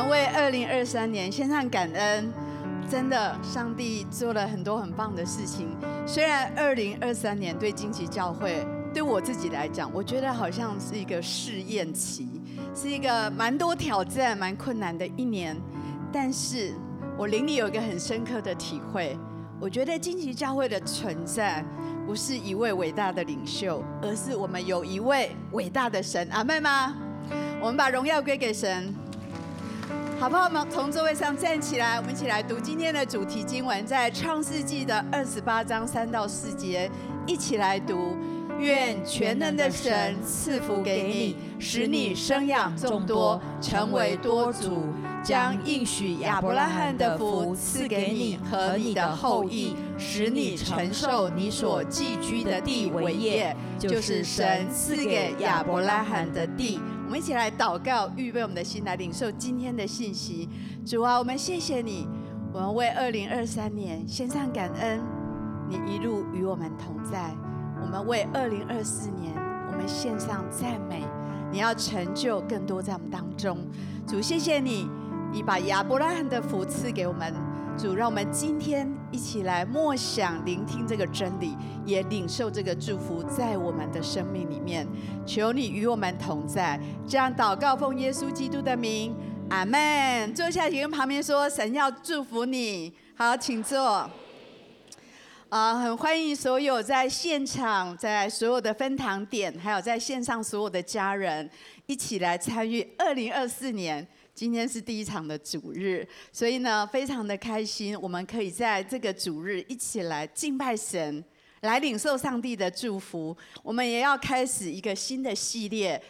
们为二零二三年献上感恩，真的，上帝做了很多很棒的事情。虽然二零二三年对荆棘教会，对我自己来讲，我觉得好像是一个试验期，是一个蛮多挑战、蛮困难的一年。但是我灵里有一个很深刻的体会，我觉得荆棘教会的存在，不是一位伟大的领袖，而是我们有一位伟大的神。阿妹吗？我们把荣耀归给神，好不好？我们从座位上站起来，我们一起来读今天的主题经文，在创世纪的二十八章三到四节，一起来读。愿全能的神赐福给你，使你生养众多，成为多族，将应许亚伯拉罕的福赐给你和你的后裔，使你承受你所寄居的地为业，就是神赐给亚伯拉罕的地。我们一起来祷告，预备我们的心来领受今天的信息。主啊，我们谢谢你，我们为二零二三年献上感恩，你一路与我们同在。我们为二零二四年，我们献上赞美。你要成就更多在我们当中，主，谢谢你，你把亚伯拉罕的福赐给我们。主，让我们今天一起来默想、聆听这个真理，也领受这个祝福在我们的生命里面。求你与我们同在，这样祷告，奉耶稣基督的名，阿门。坐下，请跟旁边说，神要祝福你。好，请坐。啊，很欢迎所有在现场、在所有的分堂点，还有在线上所有的家人，一起来参与二零二四年。今天是第一场的主日，所以呢，非常的开心，我们可以在这个主日一起来敬拜神，来领受上帝的祝福。我们也要开始一个新的系列。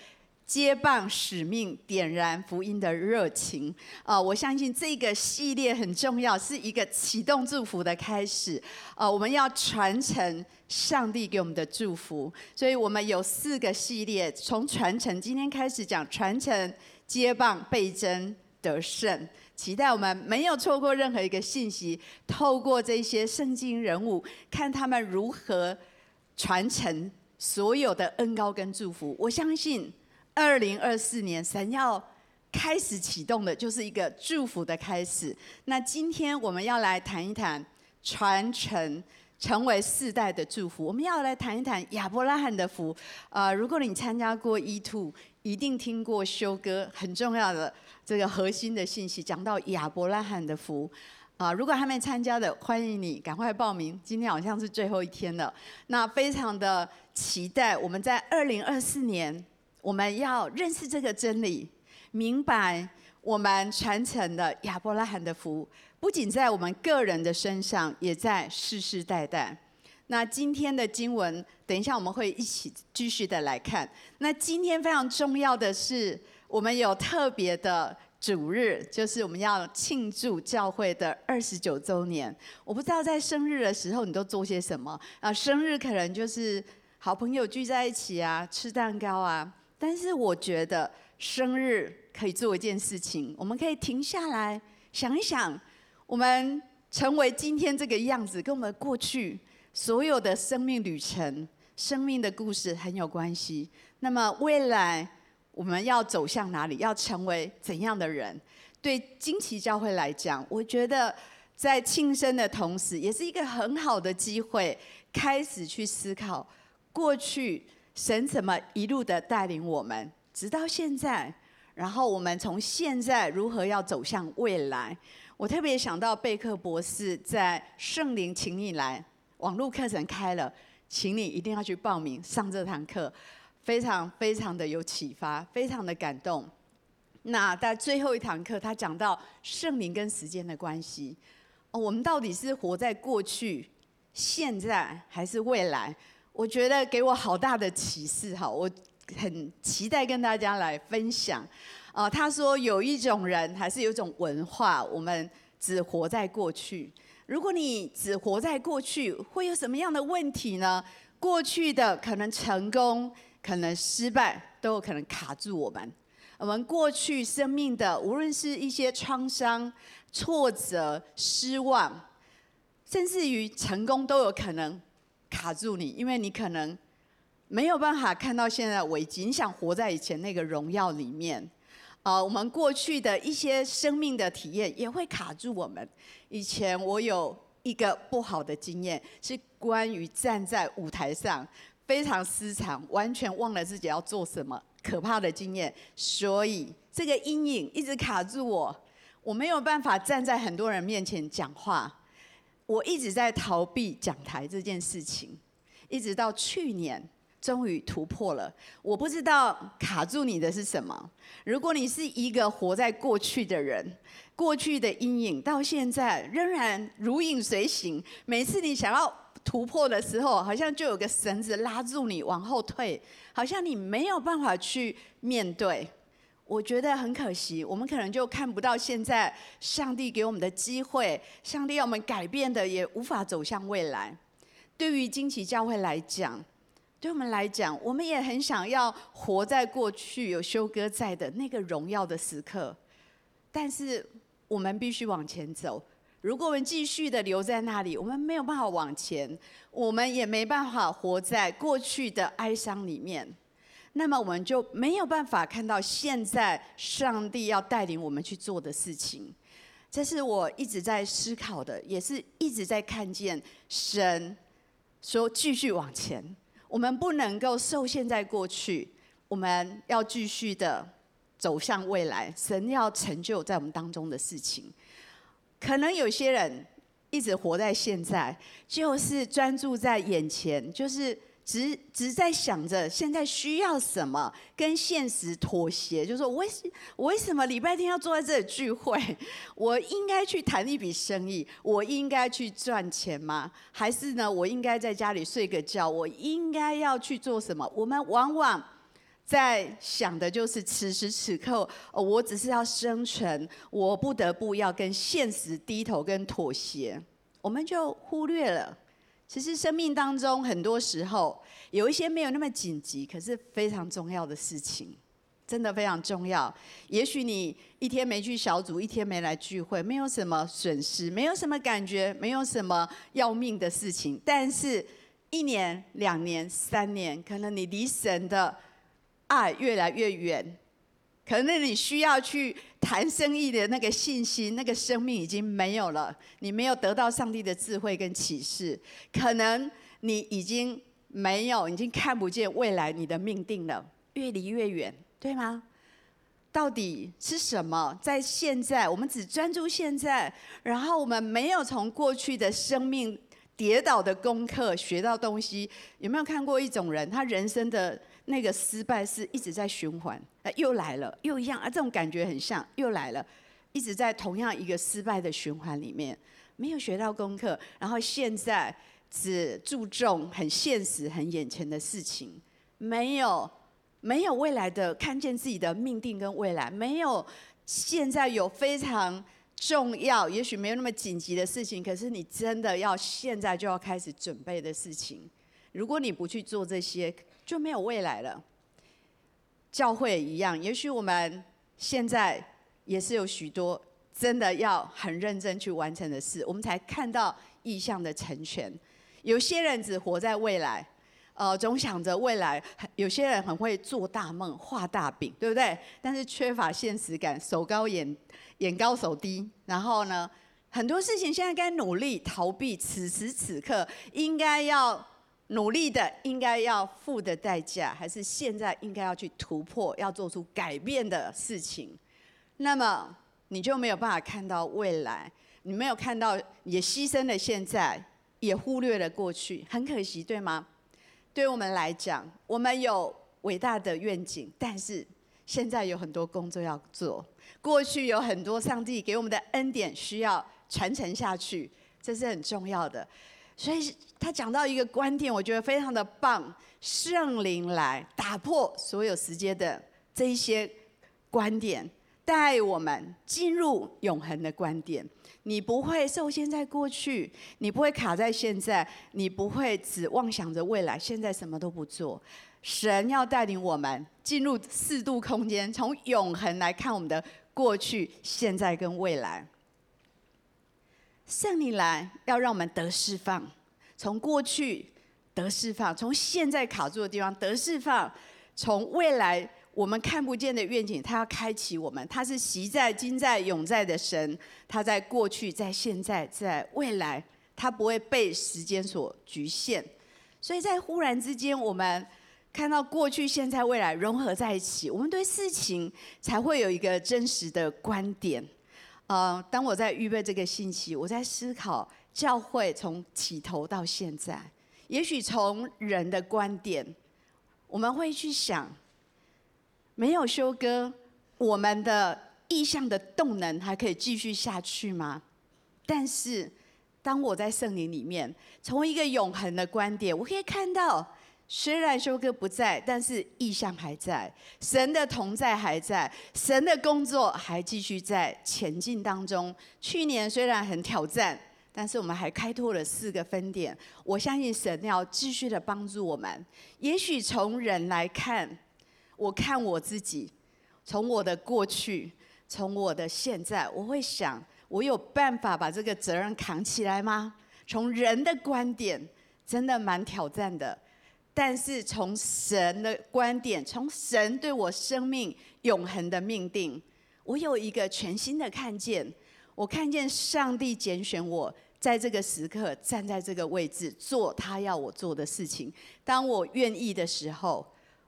接棒使命，点燃福音的热情啊！我相信这个系列很重要，是一个启动祝福的开始啊！我们要传承上帝给我们的祝福，所以我们有四个系列，从传承今天开始讲传承、接棒、倍增、得胜。期待我们没有错过任何一个信息，透过这些圣经人物，看他们如何传承所有的恩膏跟祝福。我相信。二零二四年，神要开始启动的，就是一个祝福的开始。那今天我们要来谈一谈传承，成为世代的祝福。我们要来谈一谈亚伯拉罕的福。啊、呃，如果你参加过 E Two 一定听过修哥很重要的这个核心的信息，讲到亚伯拉罕的福。啊、如果还没参加的，欢迎你赶快报名。今天好像是最后一天了，那非常的期待我们在二零二四年。我们要认识这个真理，明白我们传承的亚伯拉罕的福，不仅在我们个人的身上，也在世世代代。那今天的经文，等一下我们会一起继续的来看。那今天非常重要的是，我们有特别的主日，就是我们要庆祝教会的二十九周年。我不知道在生日的时候你都做些什么啊？生日可能就是好朋友聚在一起啊，吃蛋糕啊。但是我觉得生日可以做一件事情，我们可以停下来想一想，我们成为今天这个样子，跟我们过去所有的生命旅程、生命的故事很有关系。那么未来我们要走向哪里？要成为怎样的人？对荆棘教会来讲，我觉得在庆生的同时，也是一个很好的机会，开始去思考过去。神怎么一路的带领我们，直到现在？然后我们从现在如何要走向未来？我特别想到贝克博士在圣灵请你来网络课程开了，请你一定要去报名上这堂课，非常非常的有启发，非常的感动。那在最后一堂课，他讲到圣灵跟时间的关系。哦，我们到底是活在过去、现在还是未来？我觉得给我好大的启示哈，我很期待跟大家来分享。啊，他说有一种人还是有一种文化，我们只活在过去。如果你只活在过去，会有什么样的问题呢？过去的可能成功，可能失败，都有可能卡住我们。我们过去生命的，无论是一些创伤、挫折、失望，甚至于成功，都有可能。卡住你，因为你可能没有办法看到现在的危机，你想活在以前那个荣耀里面。呃，我们过去的一些生命的体验也会卡住我们。以前我有一个不好的经验，是关于站在舞台上非常失常，完全忘了自己要做什么，可怕的经验。所以这个阴影一直卡住我，我没有办法站在很多人面前讲话。我一直在逃避讲台这件事情，一直到去年，终于突破了。我不知道卡住你的是什么。如果你是一个活在过去的人，过去的阴影到现在仍然如影随形。每次你想要突破的时候，好像就有个绳子拉住你往后退，好像你没有办法去面对。我觉得很可惜，我们可能就看不到现在上帝给我们的机会，上帝要我们改变的也无法走向未来。对于惊奇教会来讲，对我们来讲，我们也很想要活在过去有修哥在的那个荣耀的时刻，但是我们必须往前走。如果我们继续的留在那里，我们没有办法往前，我们也没办法活在过去的哀伤里面。那么我们就没有办法看到现在上帝要带领我们去做的事情，这是我一直在思考的，也是一直在看见神说继续往前，我们不能够受限在过去，我们要继续的走向未来，神要成就在我们当中的事情。可能有些人一直活在现在，就是专注在眼前，就是。只只在想着现在需要什么，跟现实妥协，就是说为我为什么礼拜天要坐在这里聚会？我应该去谈一笔生意，我应该去赚钱吗？还是呢，我应该在家里睡个觉？我应该要去做什么？我们往往在想的就是此时此刻，我只是要生存，我不得不要跟现实低头跟妥协，我们就忽略了。其实生命当中很多时候有一些没有那么紧急，可是非常重要的事情，真的非常重要。也许你一天没去小组，一天没来聚会，没有什么损失，没有什么感觉，没有什么要命的事情。但是，一年、两年、三年，可能你离神的爱越来越远。可能你需要去谈生意的那个信心，那个生命已经没有了。你没有得到上帝的智慧跟启示，可能你已经没有，已经看不见未来你的命定了，越离越远，对吗？到底是什么？在现在，我们只专注现在，然后我们没有从过去的生命跌倒的功课学到东西。有没有看过一种人，他人生的？那个失败是一直在循环，哎，又来了，又一样啊，这种感觉很像，又来了，一直在同样一个失败的循环里面，没有学到功课，然后现在只注重很现实、很眼前的事情，没有没有未来的看见自己的命定跟未来，没有现在有非常重要，也许没有那么紧急的事情，可是你真的要现在就要开始准备的事情，如果你不去做这些。就没有未来了。教会也一样，也许我们现在也是有许多真的要很认真去完成的事，我们才看到意向的成全。有些人只活在未来，呃，总想着未来；有些人很会做大梦、画大饼，对不对？但是缺乏现实感，手高眼眼高手低。然后呢，很多事情现在该努力逃避，此时此刻应该要。努力的应该要付的代价，还是现在应该要去突破、要做出改变的事情？那么你就没有办法看到未来，你没有看到，也牺牲了现在，也忽略了过去，很可惜，对吗？对我们来讲，我们有伟大的愿景，但是现在有很多工作要做，过去有很多上帝给我们的恩典需要传承下去，这是很重要的。所以他讲到一个观点，我觉得非常的棒。圣灵来打破所有时间的这一些观点，带我们进入永恒的观点。你不会受限在过去，你不会卡在现在，你不会只妄想着未来，现在什么都不做。神要带领我们进入四度空间，从永恒来看我们的过去、现在跟未来。圣灵来，要让我们得释放，从过去得释放，从现在卡住的地方得释放，从未来我们看不见的愿景，他要开启我们。他是昔在、今在、永在的神，他在过去、在现在、在未来，他不会被时间所局限。所以在忽然之间，我们看到过去、现在、未来融合在一起，我们对事情才会有一个真实的观点。呃，当我在预备这个信息，我在思考教会从起头到现在，也许从人的观点，我们会去想，没有休哥，我们的意向的动能还可以继续下去吗？但是，当我在圣灵里面，从一个永恒的观点，我可以看到。虽然修哥不在，但是意象还在，神的同在还在，神的工作还继续在前进当中。去年虽然很挑战，但是我们还开拓了四个分点。我相信神要继续的帮助我们。也许从人来看，我看我自己，从我的过去，从我的现在，我会想，我有办法把这个责任扛起来吗？从人的观点，真的蛮挑战的。但是从神的观点，从神对我生命永恒的命定，我有一个全新的看见。我看见上帝拣选我，在这个时刻站在这个位置，做他要我做的事情。当我愿意的时候，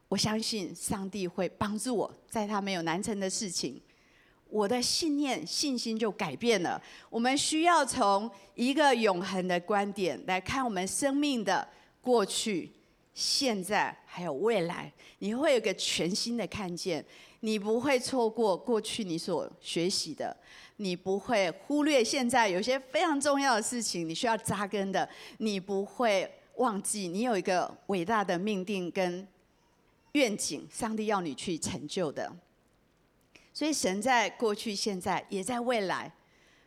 我相信上帝会帮助我，在他没有难成的事情。我的信念、信心就改变了。我们需要从一个永恒的观点来看我们生命的过去。现在还有未来，你会有个全新的看见，你不会错过过去你所学习的，你不会忽略现在有些非常重要的事情你需要扎根的，你不会忘记你有一个伟大的命定跟愿景，上帝要你去成就的。所以神在过去、现在也在未来，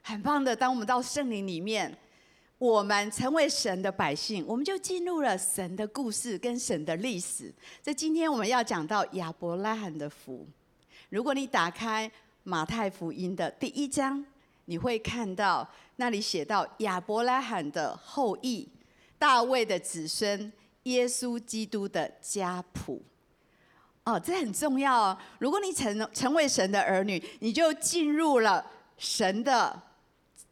很棒的。当我们到圣灵里面。我们成为神的百姓，我们就进入了神的故事跟神的历史。这今天我们要讲到亚伯拉罕的福。如果你打开马太福音的第一章，你会看到那里写到亚伯拉罕的后裔、大卫的子孙、耶稣基督的家谱。哦，这很重要哦。如果你成成为神的儿女，你就进入了神的。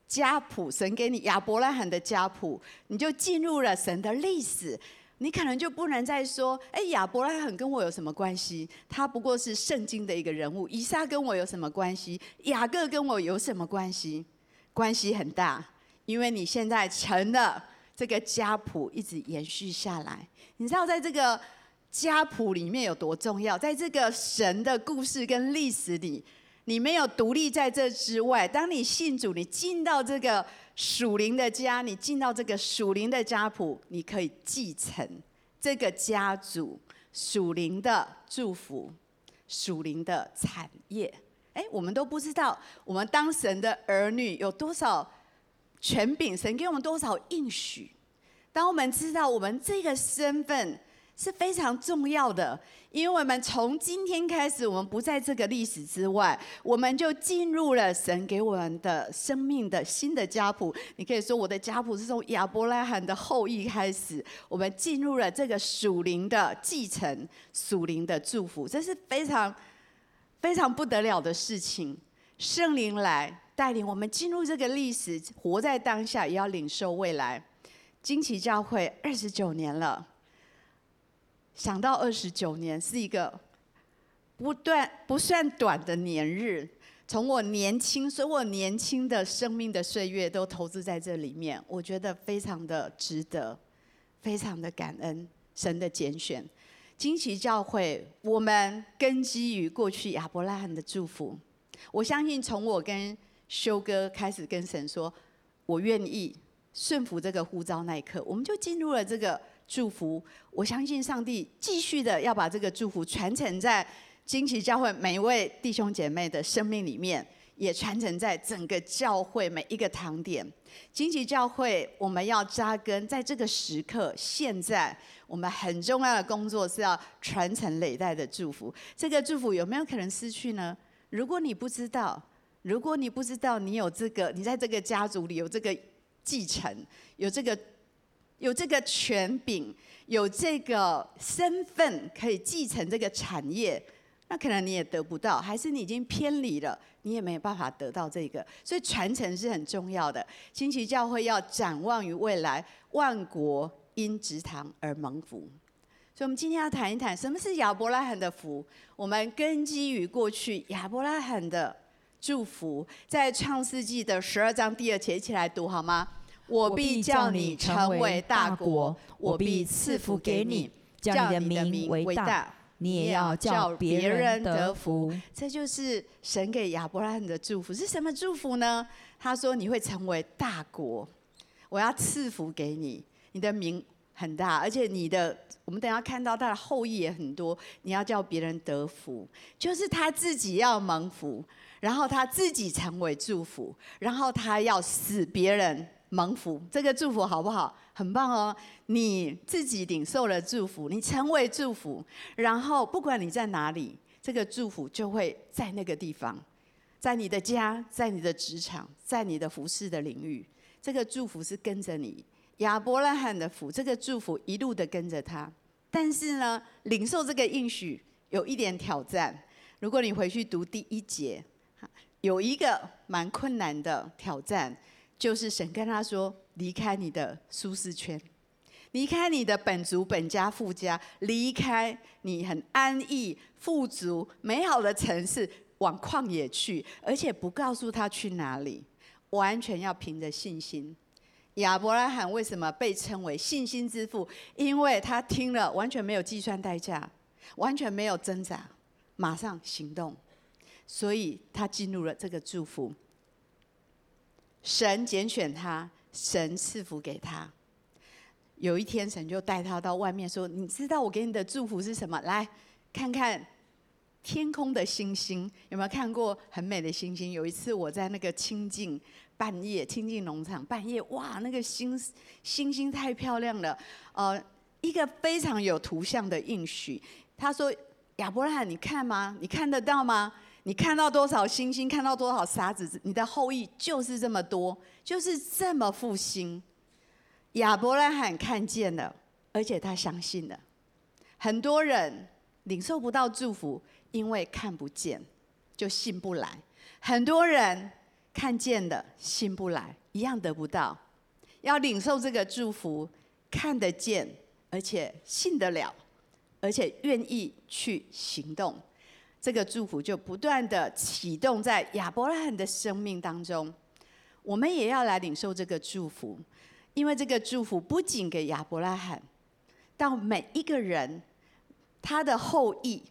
家谱，神给你亚伯拉罕的家谱，你就进入了神的历史。你可能就不能再说：“哎，亚伯拉罕跟我有什么关系？他不过是圣经的一个人物。以撒跟我有什么关系？雅各跟我有什么关系？关系很大，因为你现在成了这个家谱一直延续下来。你知道在这个家谱里面有多重要？在这个神的故事跟历史里。”你没有独立在这之外。当你信主，你进到这个属灵的家，你进到这个属灵的家谱，你可以继承这个家族属灵的祝福、属灵的产业。哎，我们都不知道，我们当神的儿女有多少权柄，神给我们多少应许。当我们知道我们这个身份。是非常重要的，因为我们从今天开始，我们不在这个历史之外，我们就进入了神给我们的生命的新的家谱。你可以说，我的家谱是从亚伯拉罕的后裔开始，我们进入了这个属灵的继承、属灵的祝福，这是非常非常不得了的事情。圣灵来带领我们进入这个历史，活在当下，也要领受未来。惊奇教会二十九年了。想到二十九年是一个不断不算短的年日，从我年轻，所以我年轻的生命的岁月都投资在这里面，我觉得非常的值得，非常的感恩神的拣选。惊奇教会，我们根基于过去亚伯拉罕的祝福，我相信从我跟修哥开始跟神说，我愿意顺服这个呼召那一刻，我们就进入了这个。祝福，我相信上帝继续的要把这个祝福传承在惊奇教会每一位弟兄姐妹的生命里面，也传承在整个教会每一个堂点。惊奇教会，我们要扎根在这个时刻。现在我们很重要的工作是要传承累代的祝福。这个祝福有没有可能失去呢？如果你不知道，如果你不知道你有这个，你在这个家族里有这个继承，有这个。有这个权柄，有这个身份，可以继承这个产业，那可能你也得不到，还是你已经偏离了，你也没有办法得到这个。所以传承是很重要的。新奇教会要展望于未来，万国因职堂而蒙福。所以，我们今天要谈一谈什么是亚伯拉罕的福。我们根基于过去亚伯拉罕的祝福，在创世纪的十二章第二节，一起来读好吗？我必叫你成为大国，我必赐福给你，叫你的名为大，你也要叫别人得福。这就是神给亚伯拉罕的祝福。是什么祝福呢？他说你会成为大国，我要赐福给你，你的名很大，而且你的。我们等下看到他的后裔也很多，你要叫别人得福，就是他自己要蒙福，然后他自己成为祝福，然后他要使别人蒙福。这个祝福好不好？很棒哦！你自己领受了祝福，你成为祝福，然后不管你在哪里，这个祝福就会在那个地方，在你的家，在你的职场，在你的服侍的领域，这个祝福是跟着你。亚伯拉罕的福，这个祝福一路的跟着他，但是呢，领受这个应许有一点挑战。如果你回去读第一节，有一个蛮困难的挑战，就是神跟他说：离开你的舒适圈，离开你的本族本家富家，离开你很安逸、富足、美好的城市，往旷野去，而且不告诉他去哪里，完全要凭着信心。亚伯拉罕为什么被称为信心之父？因为他听了完全没有计算代价，完全没有挣扎，马上行动，所以他进入了这个祝福。神拣选他，神赐福给他。有一天，神就带他到外面说：“你知道我给你的祝福是什么？来看看天空的星星，有没有看过很美的星星？有一次我在那个清境。”半夜，清境农场，半夜，哇，那个星星星太漂亮了，呃，一个非常有图像的应许。他说：“亚伯拉罕，你看吗？你看得到吗？你看到多少星星？看到多少沙子？你的后裔就是这么多，就是这么复兴。”亚伯拉罕看见了，而且他相信了。很多人领受不到祝福，因为看不见，就信不来。很多人。看见的信不来，一样得不到。要领受这个祝福，看得见，而且信得了，而且愿意去行动，这个祝福就不断的启动在亚伯拉罕的生命当中。我们也要来领受这个祝福，因为这个祝福不仅给亚伯拉罕，到每一个人，他的后裔，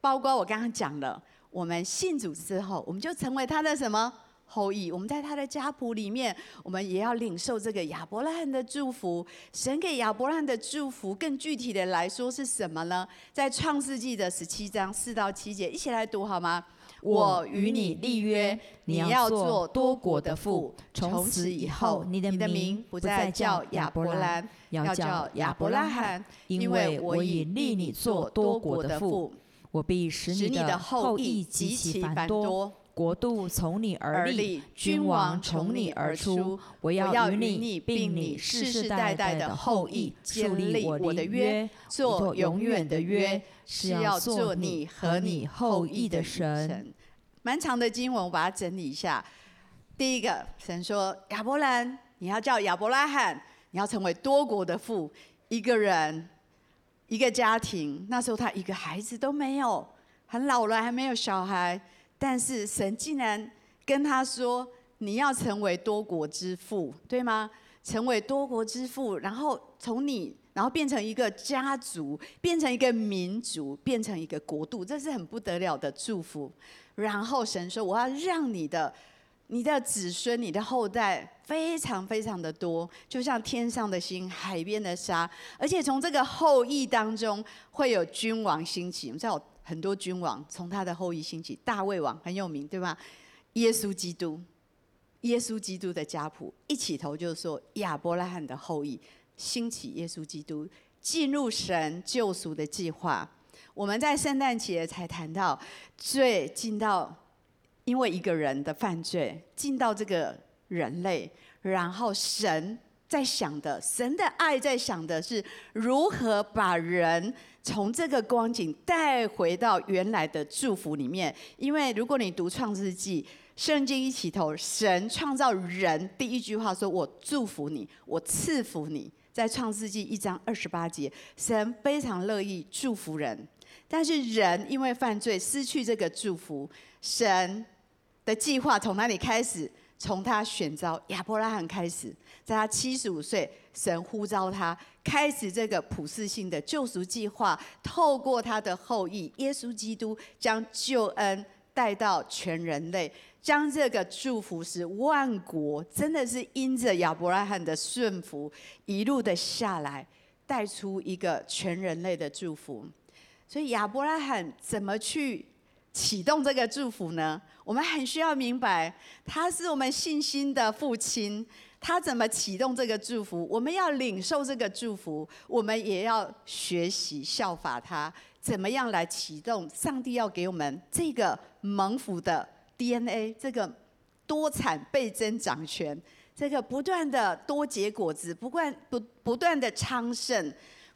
包括我刚刚讲了，我们信主之后，我们就成为他的什么？后裔，我们在他的家谱里面，我们也要领受这个亚伯拉罕的祝福。神给亚伯拉罕的祝福，更具体的来说是什么呢？在创世纪的十七章四到七节，一起来读好吗？我与你立约，你要做多国的父。从此以后，你的名不再叫亚伯兰，要叫亚伯拉罕，因为我已立你做多国的父。我必使你的后裔极其繁多。国度从你而立，君王从你而出。我要与你并你世世代代的后裔建立我的约，做永远的约，是要做你和你后裔的神。蛮长的经文，我把它整理一下。第一个，神说亚伯兰，你要叫亚伯拉罕，你要成为多国的父。一个人，一个家庭，那时候他一个孩子都没有，很老了还没有小孩。但是神竟然跟他说：“你要成为多国之父，对吗？成为多国之父，然后从你，然后变成一个家族，变成一个民族，变成一个国度，这是很不得了的祝福。然后神说：我要让你的、你的子孙、你的后代非常非常的多，就像天上的星、海边的沙，而且从这个后裔当中会有君王兴起。我们知道。”很多君王从他的后裔兴起，大卫王很有名，对吧？耶稣基督，耶稣基督的家谱一起头就是说亚伯拉罕的后裔兴起，耶稣基督进入神救赎的计划。我们在圣诞节才谈到罪进到，因为一个人的犯罪进到这个人类，然后神在想的，神的爱在想的是如何把人。从这个光景带回到原来的祝福里面。因为如果你读创世纪，圣经一起头，神创造人第一句话说：“我祝福你，我赐福你。”在创世纪一章二十八节，神非常乐意祝福人，但是人因为犯罪失去这个祝福。神的计划从哪里开始？从他选召亚伯拉罕开始，在他七十五岁，神呼召他开始这个普世性的救赎计划，透过他的后裔耶稣基督，将救恩带到全人类，将这个祝福是万国真的是因着亚伯拉罕的顺服，一路的下来，带出一个全人类的祝福。所以亚伯拉罕怎么去启动这个祝福呢？我们很需要明白，他是我们信心的父亲。他怎么启动这个祝福？我们要领受这个祝福，我们也要学习效法他，怎么样来启动上帝要给我们这个蒙福的 DNA，这个多产倍增长权，这个不断的多结果子，不断不不断的昌盛，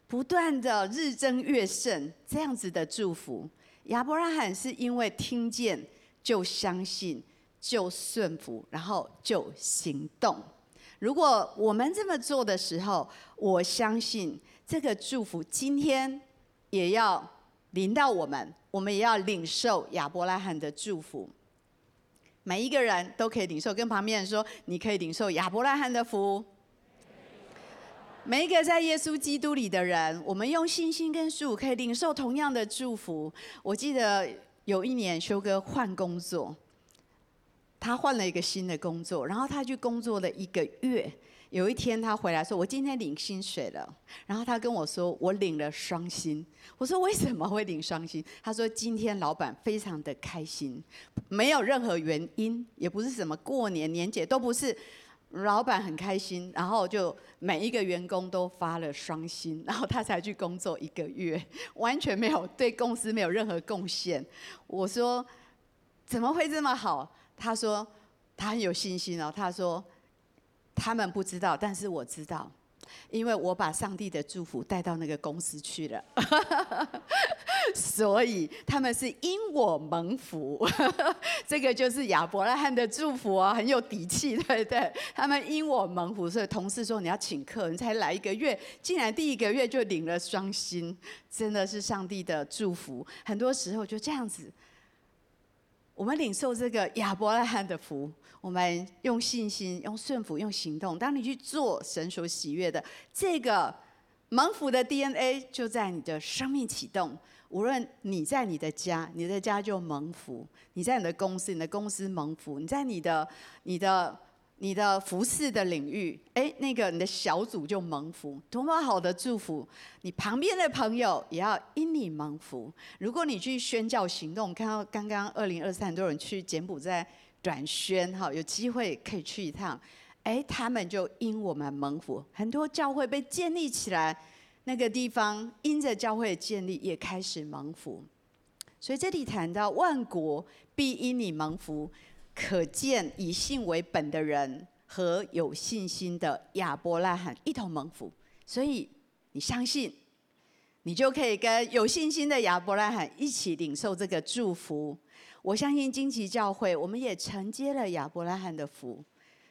不断的日增月盛，这样子的祝福。亚伯拉罕是因为听见就相信，就顺服，然后就行动。如果我们这么做的时候，我相信这个祝福今天也要临到我们，我们也要领受亚伯拉罕的祝福。每一个人都可以领受，跟旁边人说：“你可以领受亚伯拉罕的福。”每一个在耶稣基督里的人，我们用信心跟属可以领受同样的祝福。我记得有一年修哥换工作，他换了一个新的工作，然后他去工作了一个月。有一天他回来说：“我今天领薪水了。”然后他跟我说：“我领了双薪。”我说：“为什么会领双薪？”他说：“今天老板非常的开心，没有任何原因，也不是什么过年年节，都不是。”老板很开心，然后就每一个员工都发了双薪，然后他才去工作一个月，完全没有对公司没有任何贡献。我说怎么会这么好？他说他很有信心哦。他说他们不知道，但是我知道。因为我把上帝的祝福带到那个公司去了，所以他们是因我蒙福，这个就是亚伯拉罕的祝福啊，很有底气，对不对？他们因我蒙福，所以同事说，你要请客，你才来一个月，竟然第一个月就领了双薪，真的是上帝的祝福。很多时候就这样子。我们领受这个亚伯拉罕的福，我们用信心、用顺服、用行动。当你去做神所喜悦的这个蒙福的 DNA，就在你的生命启动。无论你在你的家，你的家就蒙福；你在你的公司，你的公司蒙福；你在你的你的。你的服侍的领域，哎，那个你的小组就蒙福，多么好的祝福！你旁边的朋友也要因你蒙福。如果你去宣教行动，看到刚刚二零二三很多人去柬埔寨短宣，哈，有机会可以去一趟，哎，他们就因我们蒙福，很多教会被建立起来，那个地方因着教会的建立也开始蒙福。所以这里谈到万国必因你蒙福。可见以信为本的人和有信心的亚伯拉罕一同蒙福，所以你相信，你就可以跟有信心的亚伯拉罕一起领受这个祝福。我相信荆棘教会，我们也承接了亚伯拉罕的福。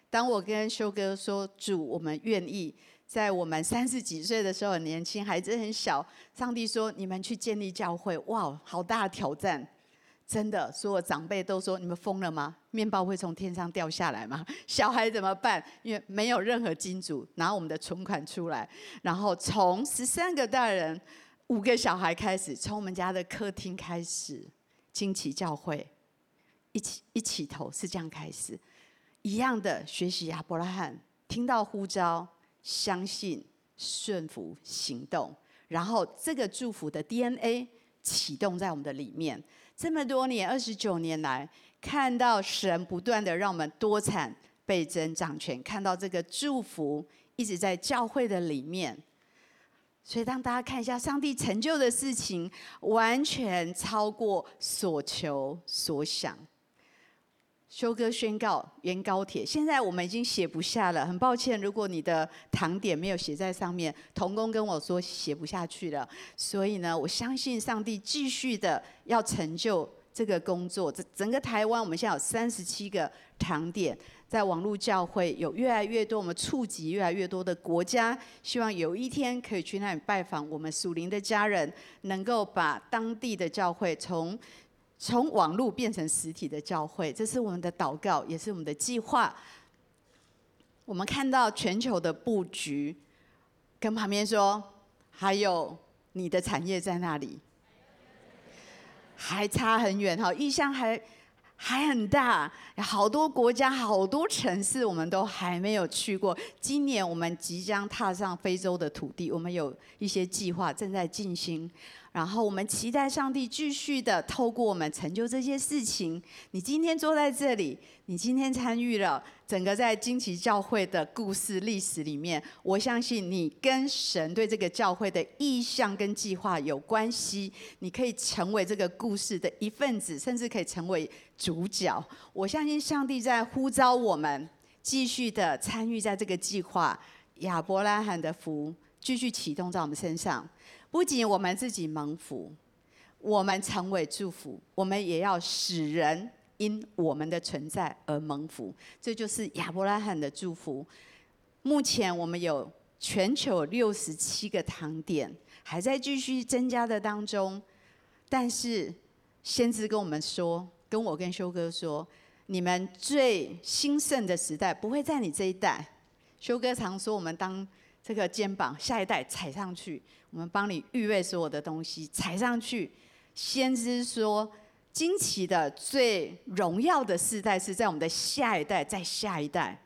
当我跟修哥说主，我们愿意在我们三十几岁的时候很年轻，孩子很小，上帝说你们去建立教会，哇，好大挑战。真的，所有长辈都说：“你们疯了吗？面包会从天上掉下来吗？小孩怎么办？因为没有任何金主拿我们的存款出来，然后从十三个大人、五个小孩开始，从我们家的客厅开始，惊奇教会一起一起头是这样开始，一样的学习亚伯拉罕，听到呼召，相信、顺服、行动，然后这个祝福的 DNA 启动在我们的里面。”这么多年，二十九年来，看到神不断的让我们多产倍增长权，看到这个祝福一直在教会的里面。所以，当大家看一下上帝成就的事情，完全超过所求所想。修哥宣告原高铁，现在我们已经写不下了。很抱歉，如果你的堂点没有写在上面，童工跟我说写不下去了。所以呢，我相信上帝继续的要成就这个工作。这整个台湾，我们现在有三十七个堂点，在网络教会有越来越多，我们触及越来越多的国家。希望有一天可以去那里拜访我们属灵的家人，能够把当地的教会从。从网络变成实体的教会，这是我们的祷告，也是我们的计划。我们看到全球的布局，跟旁边说，还有你的产业在那里，还差很远哈，意向还还很大，好多国家、好多城市，我们都还没有去过。今年我们即将踏上非洲的土地，我们有一些计划正在进行。然后我们期待上帝继续的透过我们成就这些事情。你今天坐在这里，你今天参与了整个在惊奇教会的故事历史里面，我相信你跟神对这个教会的意向跟计划有关系。你可以成为这个故事的一份子，甚至可以成为主角。我相信上帝在呼召我们继续的参与在这个计划，亚伯拉罕的福继续启动在我们身上。不仅我们自己蒙福，我们成为祝福，我们也要使人因我们的存在而蒙福。这就是亚伯拉罕的祝福。目前我们有全球六十七个堂点，还在继续增加的当中。但是先知跟我们说，跟我跟修哥说，你们最兴盛的时代不会在你这一代。修哥常说，我们当这个肩膀，下一代踩上去。我们帮你预备所有的东西，踩上去。先知说，惊奇的最荣耀的世代是在我们的下一代，在下一代。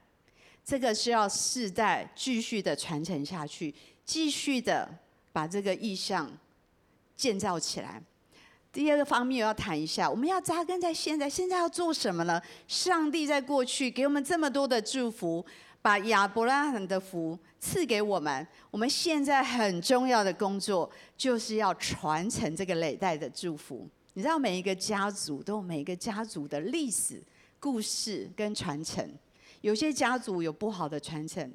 这个是要世代继续的传承下去，继续的把这个意象建造起来。第二个方面，要谈一下，我们要扎根在现在，现在要做什么呢？上帝在过去给我们这么多的祝福。把亚伯拉罕的福赐给我们，我们现在很重要的工作就是要传承这个累代的祝福。你知道，每一个家族都有每一个家族的历史故事跟传承。有些家族有不好的传承，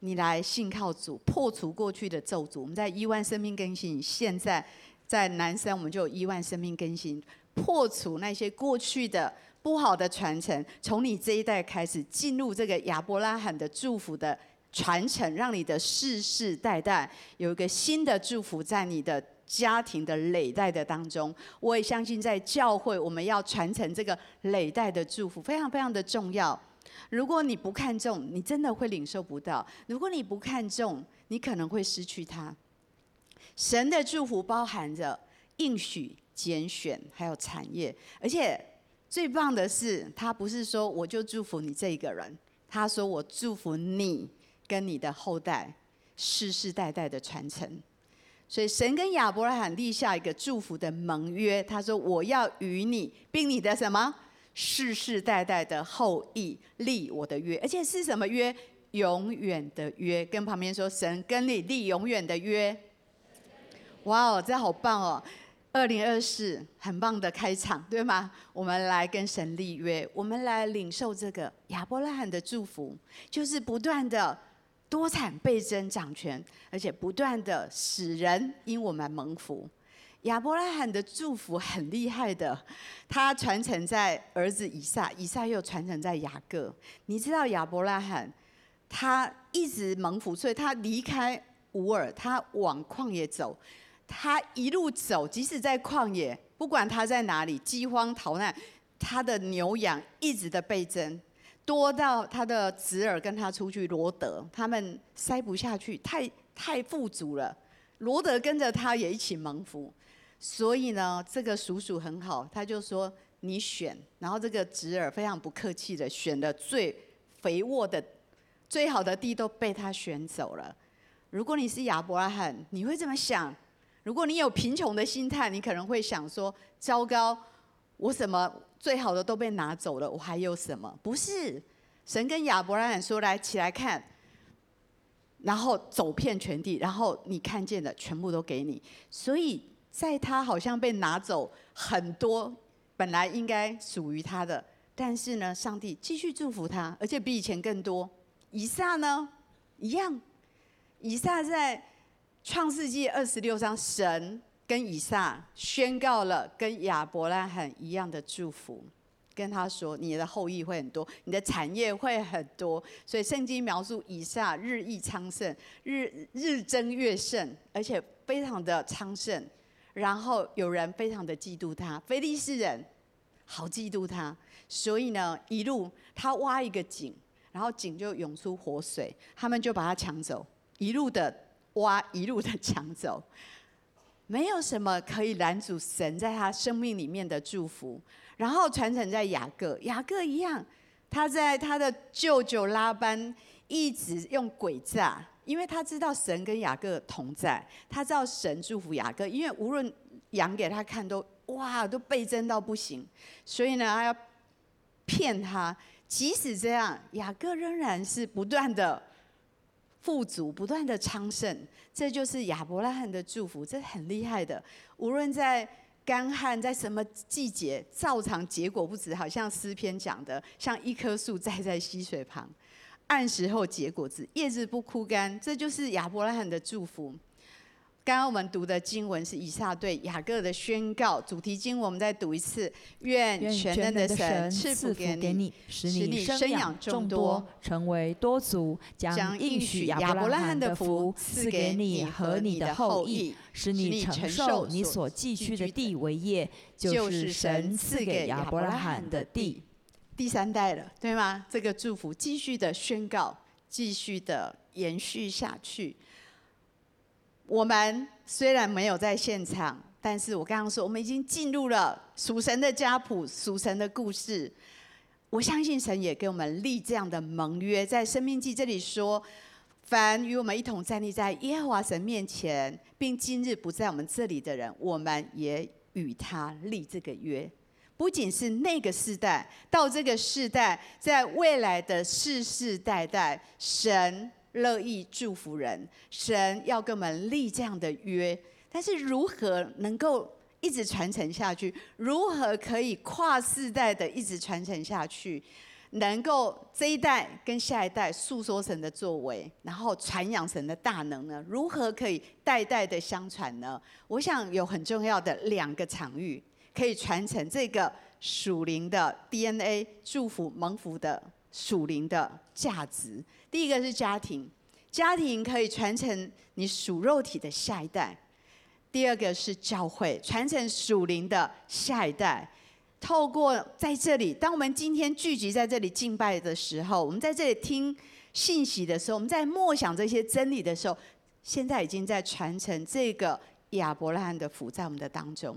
你来信靠主，破除过去的咒诅。我们在亿万生命更新，现在在南山，我们就有亿万生命更新，破除那些过去的。不好的传承，从你这一代开始进入这个亚伯拉罕的祝福的传承，让你的世世代代有一个新的祝福在你的家庭的累代的当中。我也相信，在教会我们要传承这个累代的祝福，非常非常的重要。如果你不看重，你真的会领受不到；如果你不看重，你可能会失去它。神的祝福包含着应许、拣选，还有产业，而且。最棒的是，他不是说我就祝福你这一个人，他说我祝福你跟你的后代世世代代的传承。所以神跟亚伯拉罕立下一个祝福的盟约，他说我要与你并你的什么世世代代的后裔立我的约，而且是什么约？永远的约。跟旁边说，神跟你立永远的约。哇哦，这好棒哦！二零二四很棒的开场，对吗？我们来跟神立约，我们来领受这个亚伯拉罕的祝福，就是不断的多产倍增掌权，而且不断的使人因我们蒙福。亚伯拉罕的祝福很厉害的，他传承在儿子以撒，以撒又传承在雅各。你知道亚伯拉罕他一直蒙福，所以他离开乌尔，他往旷野走。他一路走，即使在旷野，不管他在哪里，饥荒逃难，他的牛羊一直的倍增，多到他的侄儿跟他出去罗德，他们塞不下去，太太富足了。罗德跟着他也一起蒙福，所以呢，这个叔叔很好，他就说你选，然后这个侄儿非常不客气的选了最肥沃的、最好的地都被他选走了。如果你是亚伯拉罕，你会怎么想？如果你有贫穷的心态，你可能会想说：“糟糕，我什么最好的都被拿走了，我还有什么？”不是，神跟亚伯拉罕说：“来，起来看，然后走遍全地，然后你看见的全部都给你。”所以，在他好像被拿走很多本来应该属于他的，但是呢，上帝继续祝福他，而且比以前更多。以撒呢，一样。以撒在创世纪二十六章，神跟以撒宣告了跟亚伯拉罕一样的祝福，跟他说：“你的后裔会很多，你的产业会很多。”所以圣经描述以撒日益昌盛，日日增月盛，而且非常的昌盛。然后有人非常的嫉妒他，非利士人好嫉妒他，所以呢，一路他挖一个井，然后井就涌出活水，他们就把他抢走。一路的挖，一路的抢走，没有什么可以拦阻神在他生命里面的祝福。然后传承在雅各，雅各一样，他在他的舅舅拉班一直用诡诈，因为他知道神跟雅各同在，他知道神祝福雅各，因为无论养给他看都哇都倍增到不行，所以呢，他要骗他。即使这样，雅各仍然是不断的。富足不断的昌盛，这就是亚伯拉罕的祝福，这很厉害的。无论在干旱，在什么季节，照常结果不止，好像诗篇讲的，像一棵树栽在溪水旁，按时候结果子，叶子不枯干，这就是亚伯拉罕的祝福。刚刚我们读的经文是以下对雅各的宣告，主题经文我们再读一次：愿全能的神赐福给你，使你生养众多，成为多族，将应许亚伯拉罕的福赐给你和你的后裔，使你承受你所寄居的地为业，就是神赐给亚伯拉罕的地。第三代了，对吗？这个祝福继续的宣告，继续的延续下去。我们虽然没有在现场，但是我刚刚说，我们已经进入了属神的家谱、属神的故事。我相信神也给我们立这样的盟约，在生命记这里说：凡与我们一同站立在耶和华神面前，并今日不在我们这里的人，我们也与他立这个约。不仅是那个世代，到这个世代，在未来的世世代代，神。乐意祝福人，神要跟我们立这样的约，但是如何能够一直传承下去？如何可以跨世代的一直传承下去？能够这一代跟下一代诉说神的作为，然后传扬神的大能呢？如何可以代代的相传呢？我想有很重要的两个场域可以传承这个属灵的 DNA，祝福蒙福的属灵的价值。第一个是家庭，家庭可以传承你属肉体的下一代；第二个是教会，传承属灵的下一代。透过在这里，当我们今天聚集在这里敬拜的时候，我们在这里听信息的时候，我们在默想这些真理的时候，现在已经在传承这个亚伯拉罕的福在我们的当中。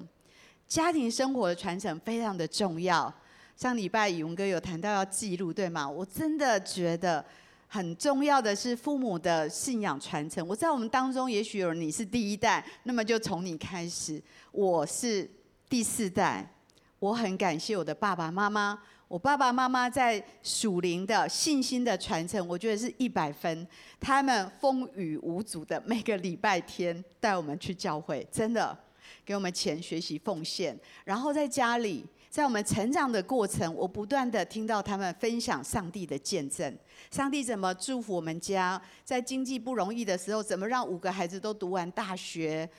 家庭生活的传承非常的重要。上礼拜宇文哥有谈到要记录，对吗？我真的觉得。很重要的是父母的信仰传承。我在我们当中，也许有你是第一代，那么就从你开始。我是第四代，我很感谢我的爸爸妈妈。我爸爸妈妈在属灵的信心的传承，我觉得是一百分。他们风雨无阻的每个礼拜天带我们去教会，真的给我们钱学习奉献。然后在家里，在我们成长的过程，我不断的听到他们分享上帝的见证。上帝怎么祝福我们家？在经济不容易的时候，怎么让五个孩子都读完大学？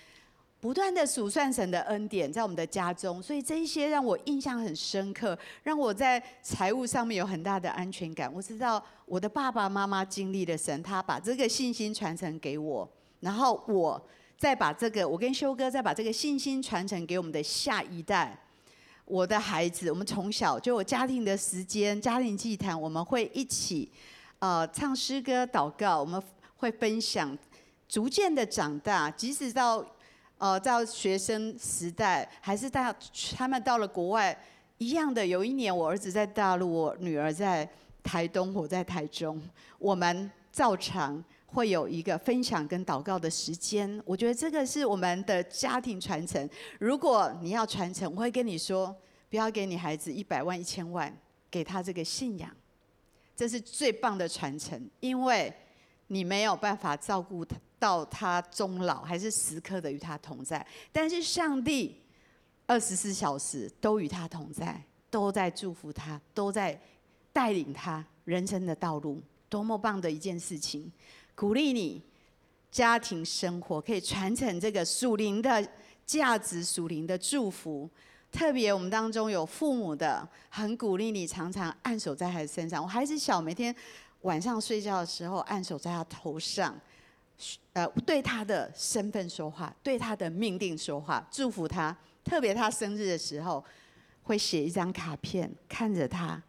不断的数算神的恩典在我们的家中，所以这一些让我印象很深刻，让我在财务上面有很大的安全感。我知道我的爸爸妈妈经历了神，他把这个信心传承给我，然后我再把这个，我跟修哥再把这个信心传承给我们的下一代。我的孩子，我们从小就有家庭的时间，家庭祭坛，我们会一起。呃，唱诗歌、祷告，我们会分享，逐渐的长大，即使到呃到学生时代，还是到他们到了国外，一样的。有一年，我儿子在大陆，我女儿在台东，我在台中，我们照常会有一个分享跟祷告的时间。我觉得这个是我们的家庭传承。如果你要传承，我会跟你说，不要给你孩子一百万、一千万，给他这个信仰。这是最棒的传承，因为你没有办法照顾他到他终老，还是时刻的与他同在。但是上帝二十四小时都与他同在，都在祝福他，都在带领他人生的道路，多么棒的一件事情！鼓励你家庭生活可以传承这个属灵的价值、属灵的祝福。特别我们当中有父母的，很鼓励你常常按手在孩子身上。我孩子小，每天晚上睡觉的时候按手在他头上，呃，对他的身份说话，对他的命定说话，祝福他。特别他生日的时候，会写一张卡片，看着他，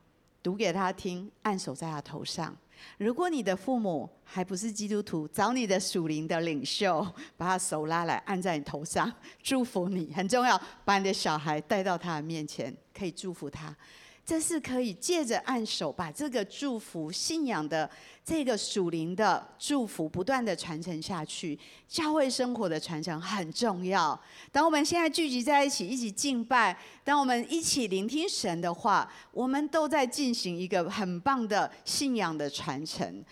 读给他听，按手在他头上。如果你的父母还不是基督徒，找你的属灵的领袖，把他手拉来按在你头上，祝福你，很重要。把你的小孩带到他的面前，可以祝福他。这是可以借着按手，把这个祝福、信仰的这个属灵的祝福，不断的传承下去。教会生活的传承很重要。当我们现在聚集在一起，一起敬拜，当我们一起聆听神的话，我们都在进行一个很棒的信仰的传承。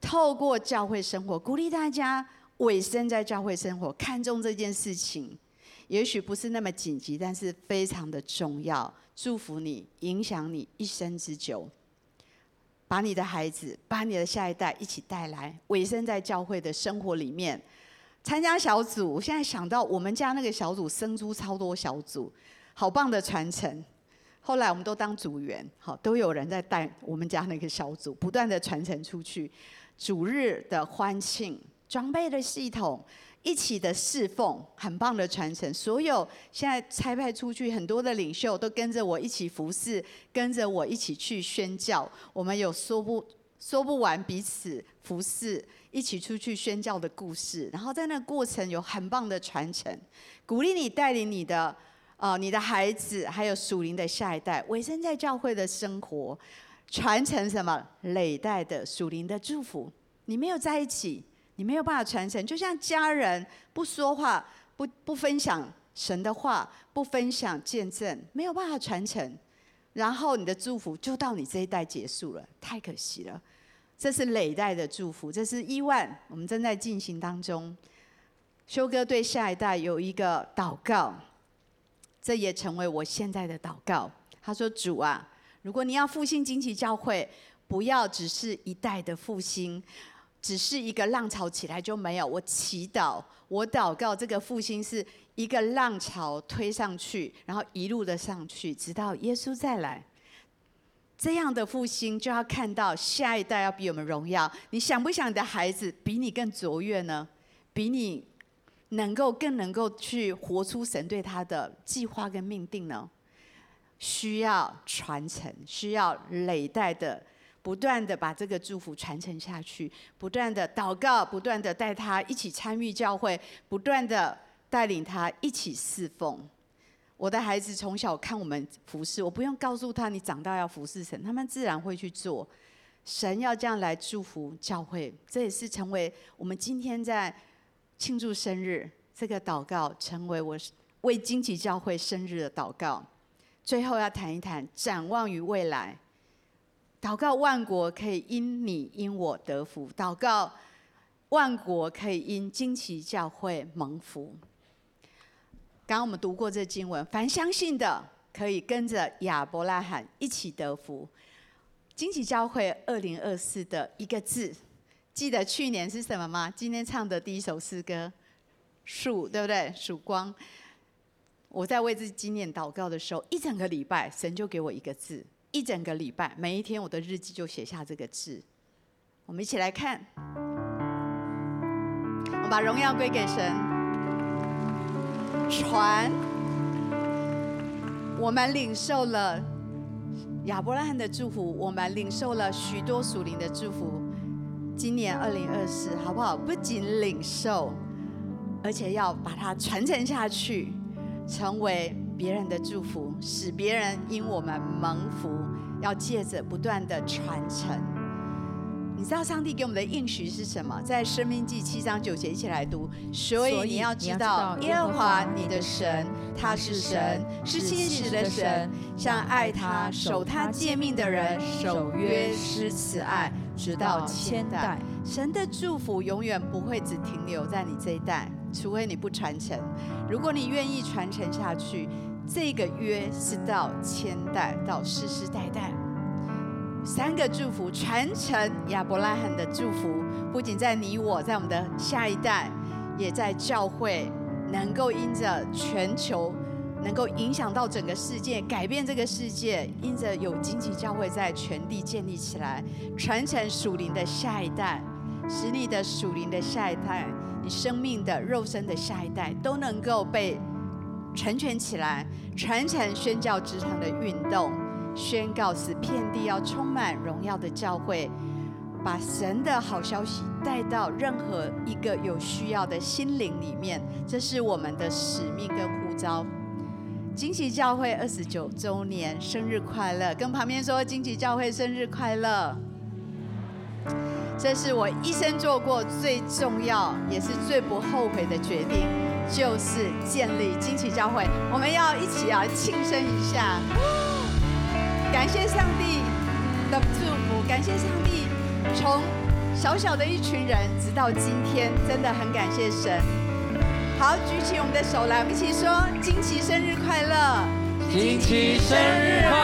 透过教会生活，鼓励大家委身在教会生活，看重这件事情。也许不是那么紧急，但是非常的重要。祝福你，影响你一生之久。把你的孩子，把你的下一代一起带来，委身在教会的生活里面，参加小组。我现在想到我们家那个小组生出超多小组，好棒的传承。后来我们都当组员，好，都有人在带我们家那个小组，不断的传承出去。主日的欢庆，装备的系统。一起的侍奉，很棒的传承。所有现在差派出去很多的领袖，都跟着我一起服侍，跟着我一起去宣教。我们有说不说不完彼此服侍，一起出去宣教的故事。然后在那过程有很棒的传承，鼓励你带领你的、呃，你的孩子，还有属灵的下一代，委身在教会的生活，传承什么累代的属灵的祝福。你没有在一起。你没有办法传承，就像家人不说话、不不分享神的话、不分享见证，没有办法传承。然后你的祝福就到你这一代结束了，太可惜了。这是累代的祝福，这是亿万，我们正在进行当中。修哥对下一代有一个祷告，这也成为我现在的祷告。他说：“主啊，如果你要复兴惊奇教会，不要只是一代的复兴。”只是一个浪潮起来就没有。我祈祷，我祷告，这个复兴是一个浪潮推上去，然后一路的上去，直到耶稣再来。这样的复兴就要看到下一代要比我们荣耀。你想不想你的孩子比你更卓越呢？比你能够更能够去活出神对他的计划跟命定呢？需要传承，需要累代的。不断的把这个祝福传承下去，不断的祷告，不断的带他一起参与教会，不断的带领他一起侍奉。我的孩子从小看我们服侍，我不用告诉他你长大要服侍神，他们自然会去做。神要这样来祝福教会，这也是成为我们今天在庆祝生日这个祷告，成为我为惊奇教会生日的祷告。最后要谈一谈展望于未来。祷告万国可以因你因我得福，祷告万国可以因惊奇教会蒙福。刚刚我们读过这经文，凡相信的可以跟着亚伯拉罕一起得福。惊奇教会二零二四的一个字，记得去年是什么吗？今天唱的第一首诗歌，曙，对不对？曙光。我在为这今年祷告的时候，一整个礼拜，神就给我一个字。一整个礼拜，每一天我的日记就写下这个字。我们一起来看，我把荣耀归给神。传，我们领受了亚伯拉罕的祝福，我们领受了许多属灵的祝福。今年二零二四，好不好？不仅领受，而且要把它传承下去，成为。别人的祝福，使别人因我们蒙福，要借着不断的传承。你知道上帝给我们的应许是什么？在生命记七章九节一起来读。所以你要知道，耶和华你的神，他是神，是信实的神，像爱他、守他诫命的人，守约施慈爱，直到千代。神的祝福永远不会只停留在你这一代，除非你不传承。如果你愿意传承下去。这个约是到千代，到世世代代。三个祝福传承亚伯拉罕的祝福，不仅在你我，在我们的下一代，也在教会，能够因着全球，能够影响到整个世界，改变这个世界，因着有荆棘教会在全地建立起来，传承属灵的下一代，使你的属灵的下一代，你生命的肉身的下一代，都能够被成全起来，传承宣教职场的运动，宣告使遍地要充满荣耀的教会。把神的好消息带到任何一个有需要的心灵里面，这是我们的使命跟呼召。荆棘教会二十九周年生日快乐！跟旁边说，荆棘教会生日快乐！这是我一生做过最重要也是最不后悔的决定，就是建立惊奇教会。我们要一起啊庆生一下，感谢上帝的祝福，感谢上帝。从小小的一群人，直到今天，真的很感谢神。好，举起我们的手来，我们一起说：“惊奇生日快乐！”惊奇生日快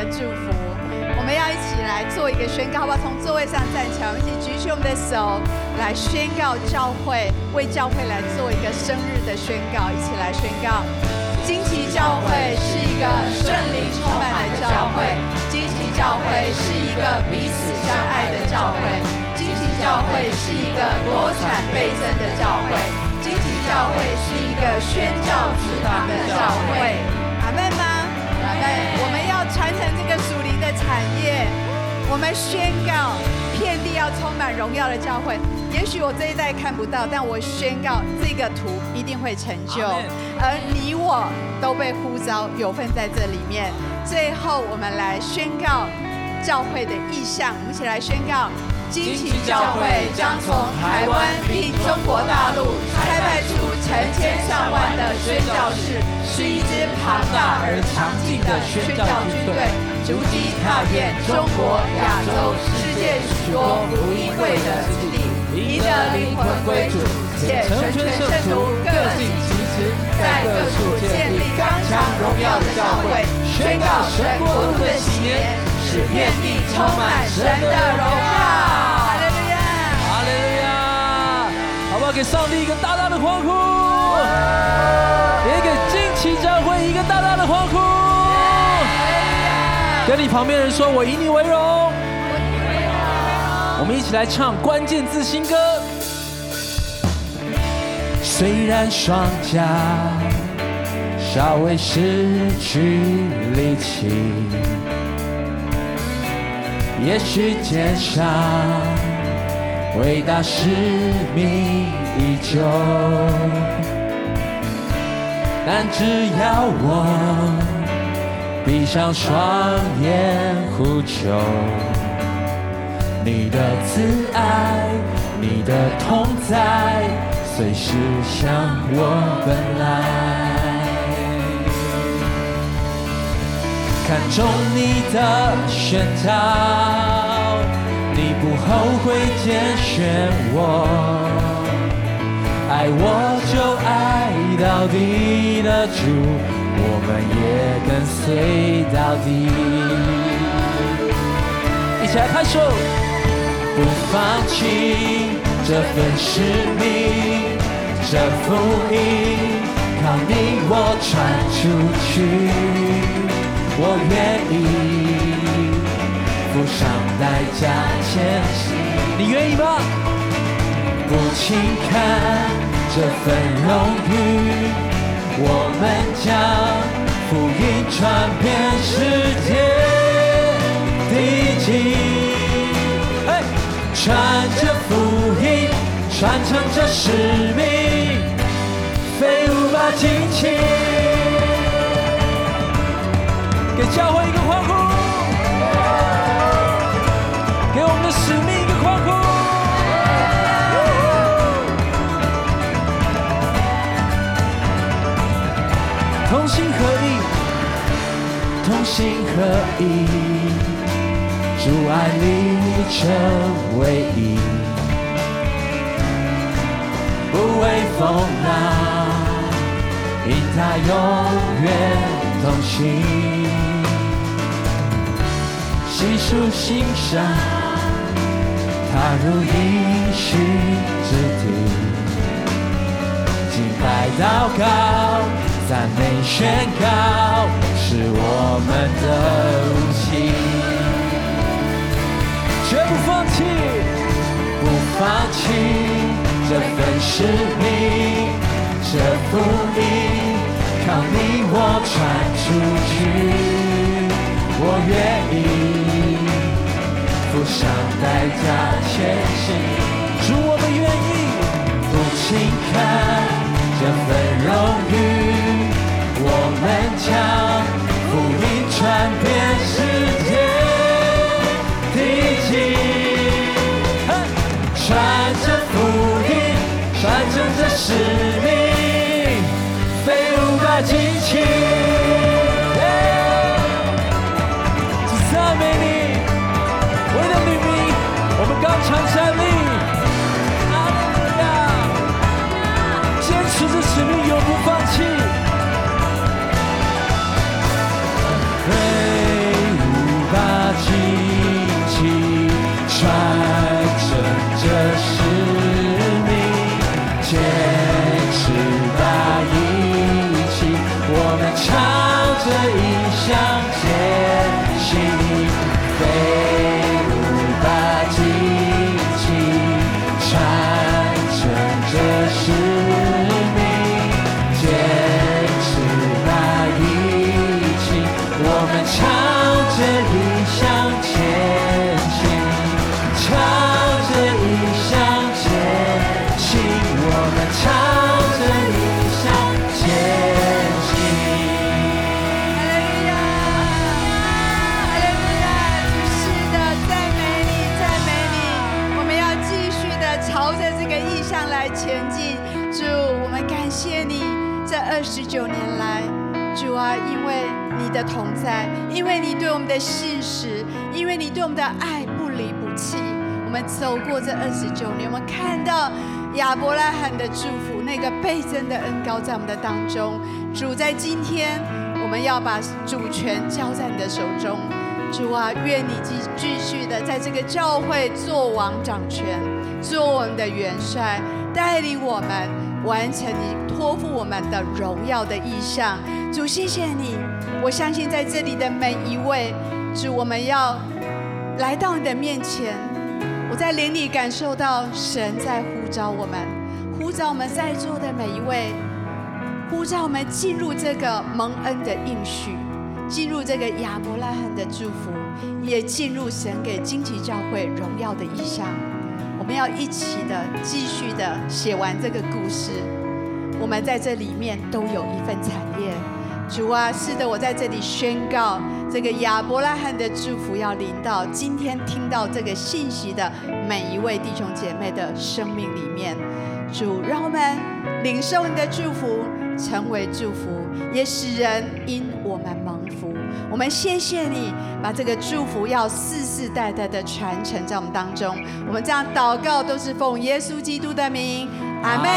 的祝福。我们要一起来做一个宣告，好不好？从座位上站起来，我们一起举起我们的手。来宣告教会，为教会来做一个生日的宣告，一起来宣告。惊奇教会是一个圣灵充满的教会，惊奇教会是一个彼此相爱的教会，惊奇教会是一个多产倍增的教会，惊奇教会是一个宣教职堂的教会。产业，我们宣告遍地要充满荣耀的教会。也许我这一代看不到，但我宣告这个图一定会成就，而你我都被呼召有份在这里面。最后，我们来宣告教会的意向，我们一起来宣告：荆棘教会将从台湾并中国大陆开派出成千上万的宣教士，是一支庞大而强劲的宣教军队，足迹踏遍中国、亚洲、世界许多福音会的之地。你的灵魂归主，且成全圣徒，各尽其职，在各处建立刚强荣耀的教会，宣告神国度的喜年，使遍地充满神的荣耀。哈利路亚！哈利亚！好不好？给上帝一个大大的欢呼！跟你旁边人说：“我以你为荣。”我们一起来唱关键字新歌。虽然双脚稍微失去力气，也许肩上伟大使命依旧，但只要我闭上双眼呼求。你的慈爱，你的同在，随时向我奔来。看中你的选召，你不后悔拣选我，爱我就爱到底的主，我们也跟随到底。一起来拍手。不放弃这份使命，这福音靠你我传出去，我愿意付上代价前行。你愿意吗？不轻看这份荣誉，我们将福音传遍世界地极。传着福音，传承着使命，飞舞吧尽情，给教会一个欢呼，同心合意，同心合意。主爱里程唯一，不畏风浪，因他永远同行，细数欣赏，踏入应许之地，敬拜祷告，赞美宣告，是我们的武器。绝不放弃，不放弃这份使命，这福音靠你我传出去，我愿意付上代价前行。神迹，主，我们感谢你这二十九年来，主啊，因为你的同在，因为你对我们的信实，因为你对我们的爱不离不弃。我们走过这二十九年，我们看到亚伯拉罕的祝福，那个倍增的恩膏在我们的当中。主在今天，我们要把主权交在你的手中。主啊，愿你继继续的在这个教会做王掌权，做我们的元帅，带领我们完成你托付我们的荣耀的意向。主，谢谢你。我相信在这里的每一位，主，我们要来到你的面前。我在灵里感受到神在呼召我们，呼召我们在座的每一位，呼召我们进入这个蒙恩的应许，进入这个亚伯拉罕的祝福，也进入神给荆棘教会荣耀的意向。我们要一起的继续的写完这个故事，我们在这里面都有一份产业。主啊，是的，我在这里宣告，这个亚伯拉罕的祝福要临到今天听到这个信息的每一位弟兄姐妹的生命里面。主，让我们领受你的祝福，成为祝福，也使人因我们。我们谢谢你，把这个祝福要世世代代的传承在我们当中。我们这样祷告，都是奉耶稣基督的名，阿门。